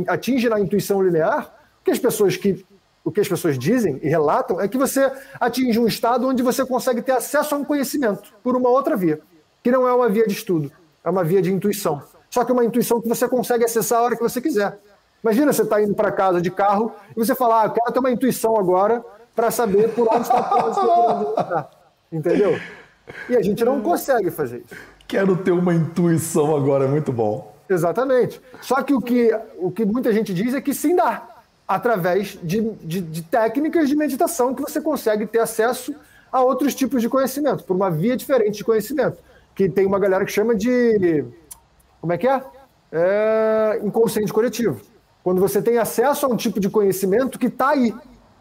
Speaker 1: atinge na intuição linear, o que as pessoas que o que as pessoas dizem e relatam é que você atinge um estado onde você consegue ter acesso a um conhecimento por uma outra via, que não é uma via de estudo, é uma via de intuição. Só que é uma intuição que você consegue acessar a hora que você quiser. Imagina você está indo para casa de carro e você falar, ah, eu quero ter uma intuição agora para saber por onde está o trânsito, entendeu? E a gente não consegue fazer isso.
Speaker 3: Quero ter uma intuição agora, é muito bom.
Speaker 1: Exatamente. Só que o que, o que muita gente diz é que sim dá, através de, de, de técnicas de meditação que você consegue ter acesso a outros tipos de conhecimento, por uma via diferente de conhecimento. Que tem uma galera que chama de. Como é que é? é inconsciente coletivo. Quando você tem acesso a um tipo de conhecimento que está aí,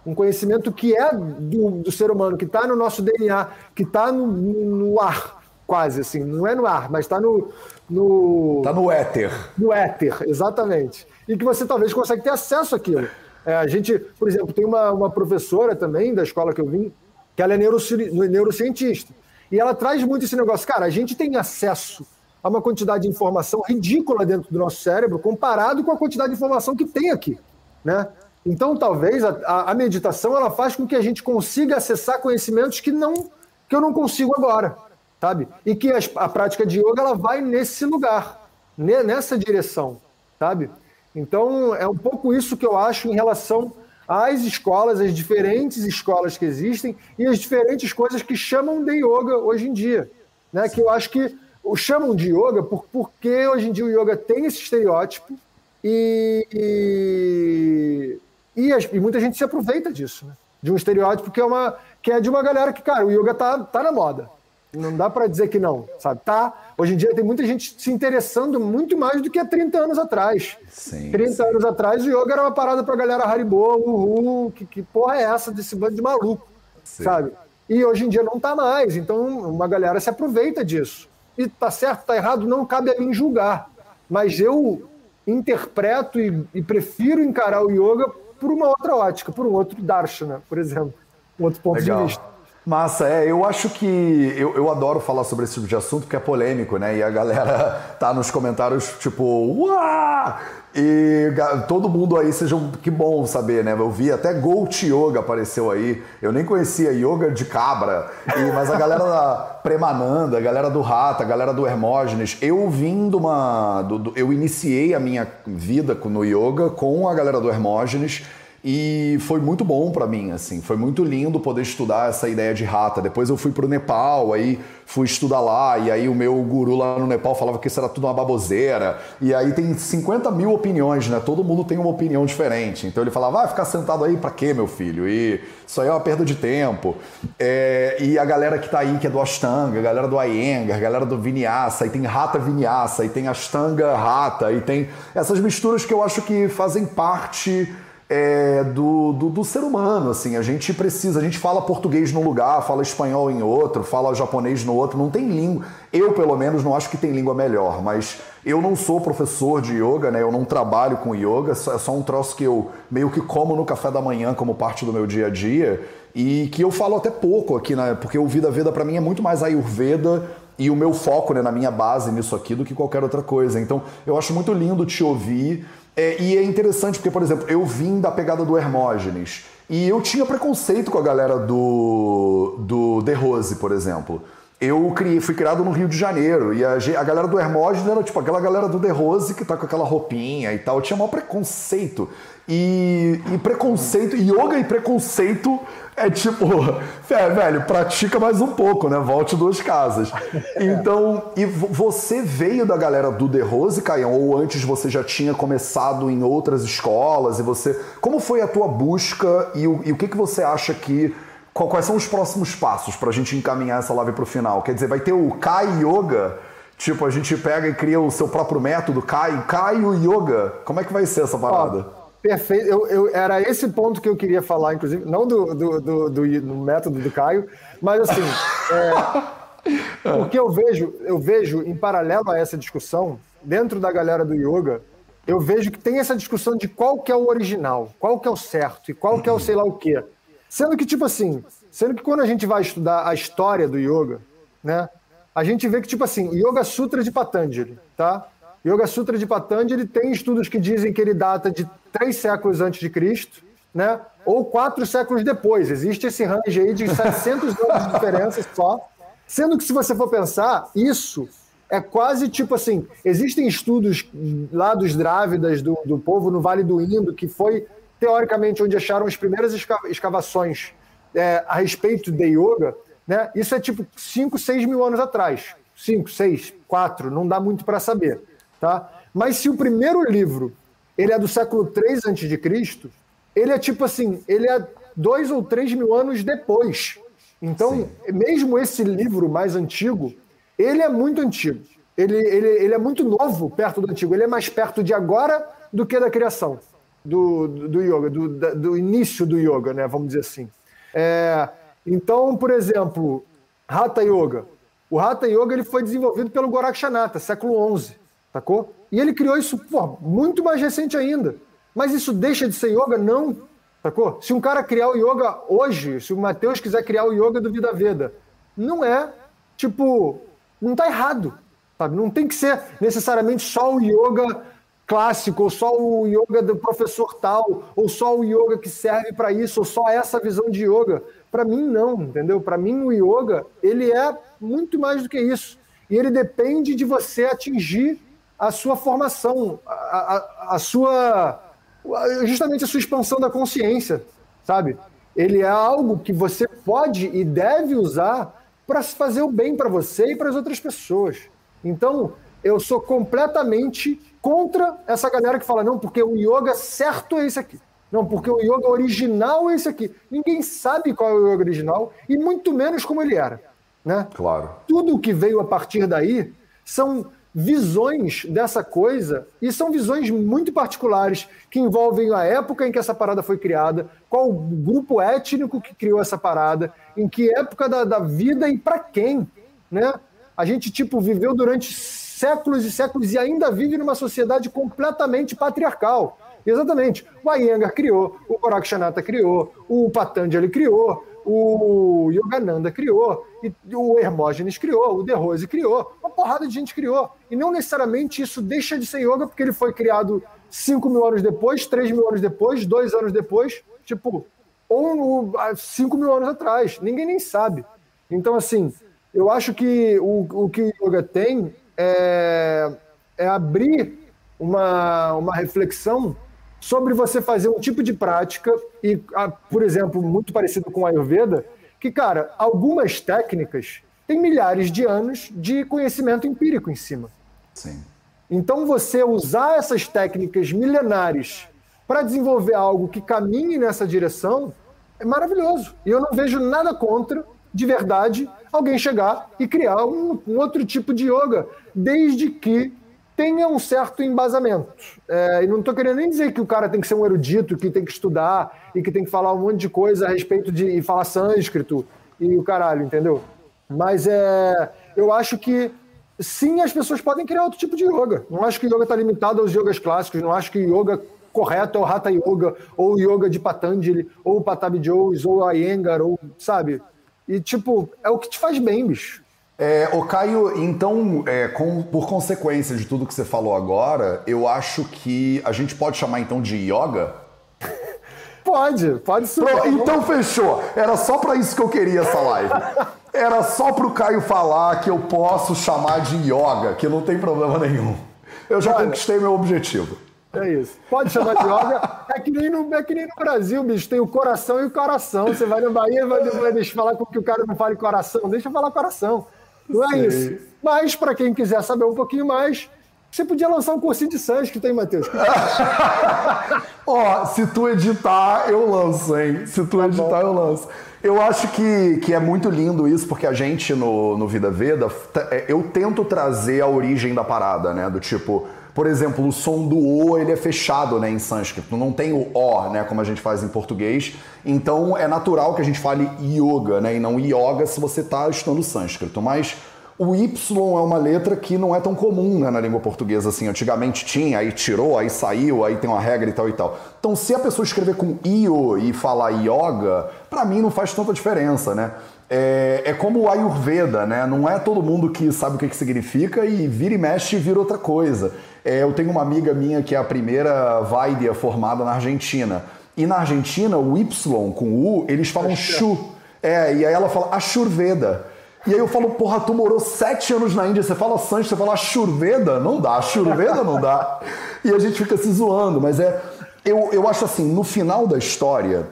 Speaker 1: um conhecimento que é do, do ser humano, que está no nosso DNA, que está no, no, ar, quase assim. Não é no ar, mas está no.
Speaker 3: no está no éter.
Speaker 1: No éter, exatamente. E que você talvez consiga ter acesso àquilo. É, a gente, por exemplo, tem uma, uma professora também da escola que eu vim, que ela é neuroci neurocientista. E ela traz muito esse negócio. Cara, a gente tem acesso a uma quantidade de informação ridícula dentro do nosso cérebro comparado com a quantidade de informação que tem aqui. Né? Então, talvez a, a, meditação ela faz com que a gente consiga acessar conhecimentos que não que eu não consigo agora, sabe? E que a, a prática de yoga ela vai nesse lugar, nessa direção, sabe? Então, é um pouco isso que eu acho em relação às escolas, as diferentes escolas que existem e as diferentes coisas que chamam de yoga hoje em dia, né? Que eu acho que chamam de yoga por, porque hoje em dia o yoga tem esse estereótipo e, e e, e, muita gente se aproveita disso, né? De um estereótipo que é, uma, que é de uma galera que, cara, o yoga tá, tá na moda. Não dá para dizer que não, sabe? Tá. Hoje em dia tem muita gente se interessando muito mais do que há 30 anos atrás. Sim, 30 sim. anos atrás o yoga era uma parada pra galera Haribo, uhul, que, que porra é essa desse bando de maluco, sim. sabe? E hoje em dia não tá mais, então uma galera se aproveita disso. E tá certo, tá errado, não cabe a mim julgar. Mas eu interpreto e, e prefiro encarar o yoga por uma outra ótica, por um outro darshana, por exemplo, um outro ponto Legal. de vista.
Speaker 3: Massa, é, eu acho que eu, eu adoro falar sobre esse tipo de assunto porque é polêmico, né? E a galera tá nos comentários tipo, uau! E todo mundo aí, seja que bom saber, né? Eu vi até Goat Yoga apareceu aí. Eu nem conhecia yoga de cabra, e, mas a galera da Premananda, a galera do Rata, a galera do Hermógenes, eu vim de uma. Do, do, eu iniciei a minha vida no yoga com a galera do Hermógenes. E foi muito bom para mim, assim, foi muito lindo poder estudar essa ideia de rata. Depois eu fui pro Nepal, aí fui estudar lá, e aí o meu guru lá no Nepal falava que isso era tudo uma baboseira. E aí tem 50 mil opiniões, né? Todo mundo tem uma opinião diferente. Então ele falava, vai ficar sentado aí para quê, meu filho? E isso aí é uma perda de tempo. É... e a galera que tá aí, que é do Ashtanga, a galera do Iyengar, a galera do Vinyasa, e tem Rata Vinyasa, e tem Ashtanga Rata, e tem essas misturas que eu acho que fazem parte é, do, do, do, ser humano, assim, a gente precisa, a gente fala português num lugar, fala espanhol em outro, fala japonês no outro, não tem língua, eu pelo menos não acho que tem língua melhor, mas eu não sou professor de yoga, né, eu não trabalho com yoga, é só um troço que eu meio que como no café da manhã como parte do meu dia a dia, e que eu falo até pouco aqui, né, porque o Vida Veda para mim é muito mais Ayurveda e o meu foco né, na minha base nisso aqui do que qualquer outra coisa, então eu acho muito lindo te ouvir, é, e é interessante porque, por exemplo, eu vim da pegada do Hermógenes e eu tinha preconceito com a galera do, do The Rose, por exemplo. Eu criei, fui criado no Rio de Janeiro e a, a galera do Hermógenes era tipo aquela galera do The Rose que tá com aquela roupinha e tal. Eu tinha maior preconceito. E, e preconceito, yoga e preconceito é tipo, é, velho, pratica mais um pouco, né? Volte duas casas. Então, e você veio da galera do The Rose, Caião, ou antes você já tinha começado em outras escolas e você. Como foi a tua busca e o, e o que, que você acha que. Quais são os próximos passos para a gente encaminhar essa live para o final? Quer dizer, vai ter o Kai Yoga, tipo, a gente pega e cria o seu próprio método, Kai, Kai Yoga. Como é que vai ser essa parada?
Speaker 1: Ó Perfeito. Eu, eu, era esse ponto que eu queria falar, inclusive, não do, do, do, do, do método do Caio, mas assim, é, o que eu vejo, eu vejo em paralelo a essa discussão, dentro da galera do yoga, eu vejo que tem essa discussão de qual que é o original, qual que é o certo e qual que é o sei lá o quê. Sendo que, tipo assim, sendo que quando a gente vai estudar a história do yoga, né, a gente vê que, tipo assim, o Yoga Sutra de Patanjali, tá? Yoga Sutra de Patanjali tem estudos que dizem que ele data de três séculos antes de Cristo, né? Ou quatro séculos depois. Existe esse range aí de 700 anos de diferença só. Sendo que, se você for pensar, isso é quase tipo assim: existem estudos lá dos Drávidas, do, do povo no Vale do Indo, que foi teoricamente onde acharam as primeiras escavações é, a respeito de yoga. Né? Isso é tipo 5, 6 mil anos atrás. 5, 6, 4, não dá muito para saber. Tá? Mas se o primeiro livro ele é do século 3 a.C., ele é tipo assim, ele é dois ou três mil anos depois. Então, Sim. mesmo esse livro mais antigo, ele é muito antigo. Ele, ele, ele é muito novo perto do antigo. Ele é mais perto de agora do que da criação do, do, yoga, do, do início do yoga, né? Vamos dizer assim. É, então, por exemplo, Hatha Yoga. O Hatha Yoga ele foi desenvolvido pelo Gorakshanath, século XI, sacou? E ele criou isso pô, muito mais recente ainda. Mas isso deixa de ser yoga? Não, sacou? Se um cara criar o yoga hoje, se o Mateus quiser criar o yoga do Vida Veda, não é, tipo, não tá errado, sabe? Não tem que ser necessariamente só o yoga clássico, ou só o yoga do professor tal, ou só o yoga que serve para isso, ou só essa visão de yoga. Para mim, não, entendeu? Para mim, o yoga, ele é muito mais do que isso. E ele depende de você atingir a sua formação, a, a, a sua. justamente a sua expansão da consciência, sabe? Ele é algo que você pode e deve usar para fazer o bem para você e para as outras pessoas. Então, eu sou completamente contra essa galera que fala, não, porque o yoga certo é esse aqui. Não, porque o yoga original é esse aqui. Ninguém sabe qual é o yoga original e muito menos como ele era. Né?
Speaker 3: Claro.
Speaker 1: Tudo que veio a partir daí são visões dessa coisa e são visões muito particulares que envolvem a época em que essa parada foi criada, qual o grupo étnico que criou essa parada, em que época da, da vida e para quem, né? A gente tipo viveu durante séculos e séculos e ainda vive numa sociedade completamente patriarcal. Exatamente. O Iyengar criou, o Gorakshanath criou, o Patanjali criou, o Yogananda criou, o Hermógenes criou, o De Rose criou, uma porrada de gente criou. E não necessariamente isso deixa de ser yoga porque ele foi criado 5 mil anos depois, 3 mil anos depois, 2 anos depois, tipo, ou 5 mil anos atrás. Ninguém nem sabe. Então, assim, eu acho que o, o que o yoga tem é, é abrir uma, uma reflexão sobre você fazer um tipo de prática, e, por exemplo, muito parecido com a Ayurveda, que, cara, algumas técnicas têm milhares de anos de conhecimento empírico em cima.
Speaker 3: Sim.
Speaker 1: Então, você usar essas técnicas milenares para desenvolver algo que caminhe nessa direção é maravilhoso. E eu não vejo nada contra, de verdade, alguém chegar e criar um, um outro tipo de yoga, desde que tenha um certo embasamento. É, e não estou querendo nem dizer que o cara tem que ser um erudito, que tem que estudar e que tem que falar um monte de coisa a respeito de e falar sânscrito e o caralho, entendeu? Mas é, eu acho que sim, as pessoas podem criar outro tipo de yoga. Não acho que yoga está limitado aos yogas clássicos, não acho que yoga correto é o Hatha Yoga, ou o yoga de Patanjali, ou o Patabi Joes, ou o Iyengar, ou, sabe? E, tipo, é o que te faz bem, bicho.
Speaker 3: É, o Caio, então, é, com, por consequência de tudo que você falou agora, eu acho que a gente pode chamar então de yoga?
Speaker 1: Pode, pode ser.
Speaker 3: Então fechou. Era só para isso que eu queria essa live. Era só pro Caio falar que eu posso chamar de yoga, que não tem problema nenhum. Eu já Olha, conquistei meu objetivo.
Speaker 1: É isso. Pode chamar de yoga. É que, nem no, é que nem no Brasil, bicho. Tem o coração e o coração. Você vai na Bahia e vai, vai deixar falar com que o cara não fale coração. Deixa eu falar coração. Não é isso. Mas, para quem quiser saber um pouquinho mais, você podia lançar um cursinho de sânscrito, hein, Matheus?
Speaker 3: Ó, oh, se tu editar, eu lanço, hein? Se tu tá editar, bom. eu lanço. Eu acho que, que é muito lindo isso, porque a gente no, no Vida Veda, é, eu tento trazer a origem da parada, né? Do tipo, por exemplo, o som do O ele é fechado né, em sânscrito, não tem o O, né, como a gente faz em português. Então é natural que a gente fale yoga, né, e não yoga se você está estudando sânscrito. Mas O Y é uma letra que não é tão comum né, na língua portuguesa assim. Antigamente tinha, aí tirou, aí saiu, aí tem uma regra e tal e tal. Então, se a pessoa escrever com io e falar yoga, para mim não faz tanta diferença, né? É, é, como o Ayurveda, né? Não é todo mundo que sabe o que, que significa e vira e mexe e vira outra coisa. É, eu tenho uma amiga minha que é a primeira Vaidya formada na Argentina. E na Argentina, o Y com U, eles falam Shu. É, e aí ela fala Ashurveda. E aí eu falo, porra, tu morou sete anos na Índia, você fala Sanskrit, você fala Ashurveda? Não dá, Ashurveda não dá. E a gente fica se zoando, mas é. Eu, eu acho assim, no final da história,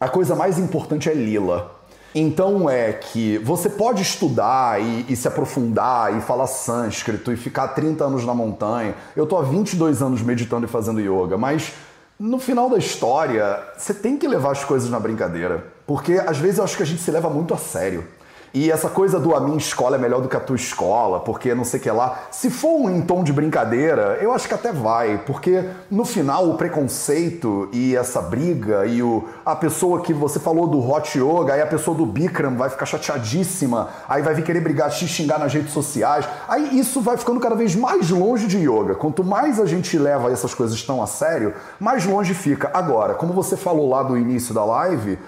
Speaker 3: a coisa mais importante é Lila. Então é que você pode estudar e, e, se aprofundar e falar sânscrito e ficar 30 anos na montanha. Eu tô há 22 anos meditando e fazendo yoga, mas no final da história, você tem que levar as coisas na brincadeira. Porque às vezes eu acho que a gente se leva muito a sério. E essa coisa do a minha escola é melhor do que a tua escola, porque não sei o que lá. Se for em tom de brincadeira, eu acho que até vai, porque no final o preconceito e essa briga e o, a pessoa que você falou do hot yoga, aí a pessoa do Bikram vai ficar chateadíssima, aí vai vir querer brigar, te xingar nas redes sociais. Aí isso vai ficando cada vez mais longe de yoga. Quanto mais a gente leva essas coisas tão a sério, mais longe fica. Agora, como você falou lá do início da live,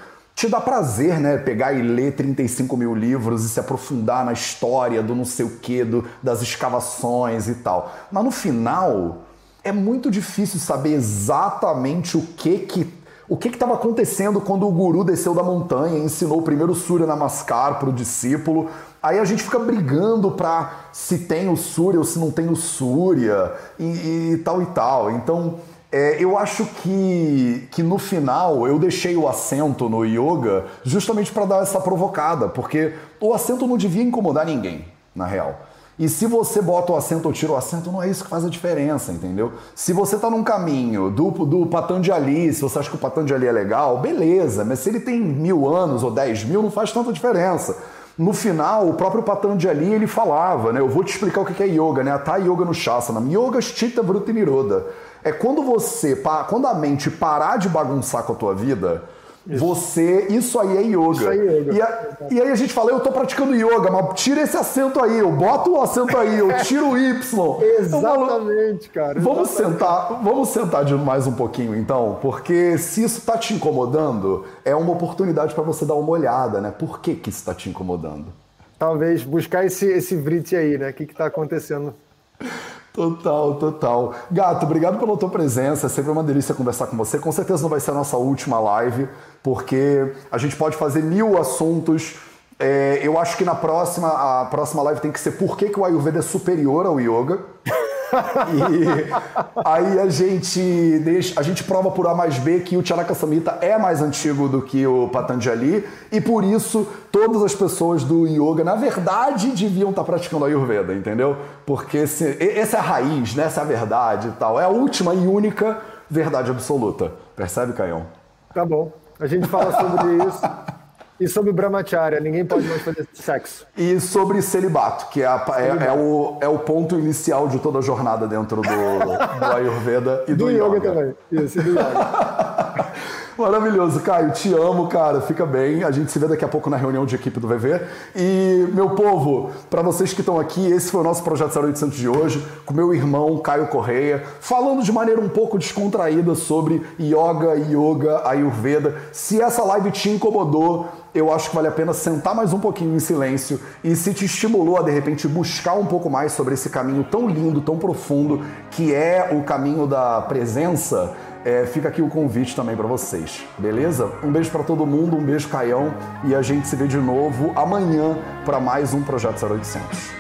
Speaker 3: te dá prazer, né? Pegar e ler 35 mil livros e se aprofundar na história do não sei o que, do, das escavações e tal. Mas no final, é muito difícil saber exatamente o que que o que estava acontecendo quando o guru desceu da montanha e ensinou o primeiro Surya Namaskar para o discípulo. Aí a gente fica brigando para se tem o Surya ou se não tem o Surya e, e tal e tal. Então, é, eu acho que, que no final eu deixei o acento no yoga justamente para dar essa provocada, porque o acento não devia incomodar ninguém, na real. E se você bota o acento ou tira o acento, não é isso que faz a diferença, entendeu? Se você está num caminho do, do Patanjali, se você acha que o Patanjali é legal, beleza, mas se ele tem mil anos ou dez mil, não faz tanta diferença. No final, o próprio Patanjali ele falava, né? Eu vou te explicar o que é yoga, né? Atha Yoga no Shasana. Yoga Sthita Vritti Niroda. É quando você, quando a mente parar de bagunçar com a tua vida, isso. Você, isso aí é yoga. Isso aí é yoga. E, a, e, aí a gente fala, eu tô praticando yoga, mas tira esse acento aí, eu boto o acento aí, eu tiro o Y.
Speaker 1: Exatamente, cara.
Speaker 3: Vamos
Speaker 1: exatamente.
Speaker 3: sentar, vamos sentar de mais um pouquinho então, porque se isso tá te incomodando, é uma oportunidade para você dar uma olhada, né? Por que que isso tá te incomodando?
Speaker 1: Talvez buscar esse, esse vrit aí, né? O que que tá acontecendo?
Speaker 3: Total, total. Gato, obrigado pela tua presença. É sempre uma delícia conversar com você. Com certeza não vai ser a nossa última live, porque a gente pode fazer mil assuntos. É, eu acho que na próxima, a próxima live tem que ser por que, que o Ayurveda é superior ao Yoga. e aí a gente deixa, a gente prova por A mais B que o Charaka Samhita é mais antigo do que o Patanjali e por isso todas as pessoas do yoga, na verdade, deviam estar praticando a Ayurveda, entendeu? Porque se, essa é a raiz, né? essa é a verdade e tal. É a última e única verdade absoluta. Percebe, Caião?
Speaker 1: Tá bom. A gente fala sobre isso. E sobre brahmacharya, ninguém pode mais fazer sexo.
Speaker 3: E sobre celibato, que é, a, é, é, o, é o ponto inicial de toda a jornada dentro do, do Ayurveda e do, do yoga. yoga também. Isso, e do yoga. Maravilhoso, Caio. Te amo, cara. Fica bem. A gente se vê daqui a pouco na reunião de equipe do VV. E, meu povo, para vocês que estão aqui, esse foi o nosso projeto 0800 de hoje, com meu irmão Caio Correia, falando de maneira um pouco descontraída sobre yoga, yoga, ayurveda. Se essa live te incomodou, eu acho que vale a pena sentar mais um pouquinho em silêncio e se te estimulou a de repente buscar um pouco mais sobre esse caminho tão lindo, tão profundo, que é o caminho da presença é, fica aqui o convite também para vocês, beleza? Um beijo para todo mundo, um beijo Caião e a gente se vê de novo amanhã para mais um Projeto 0800.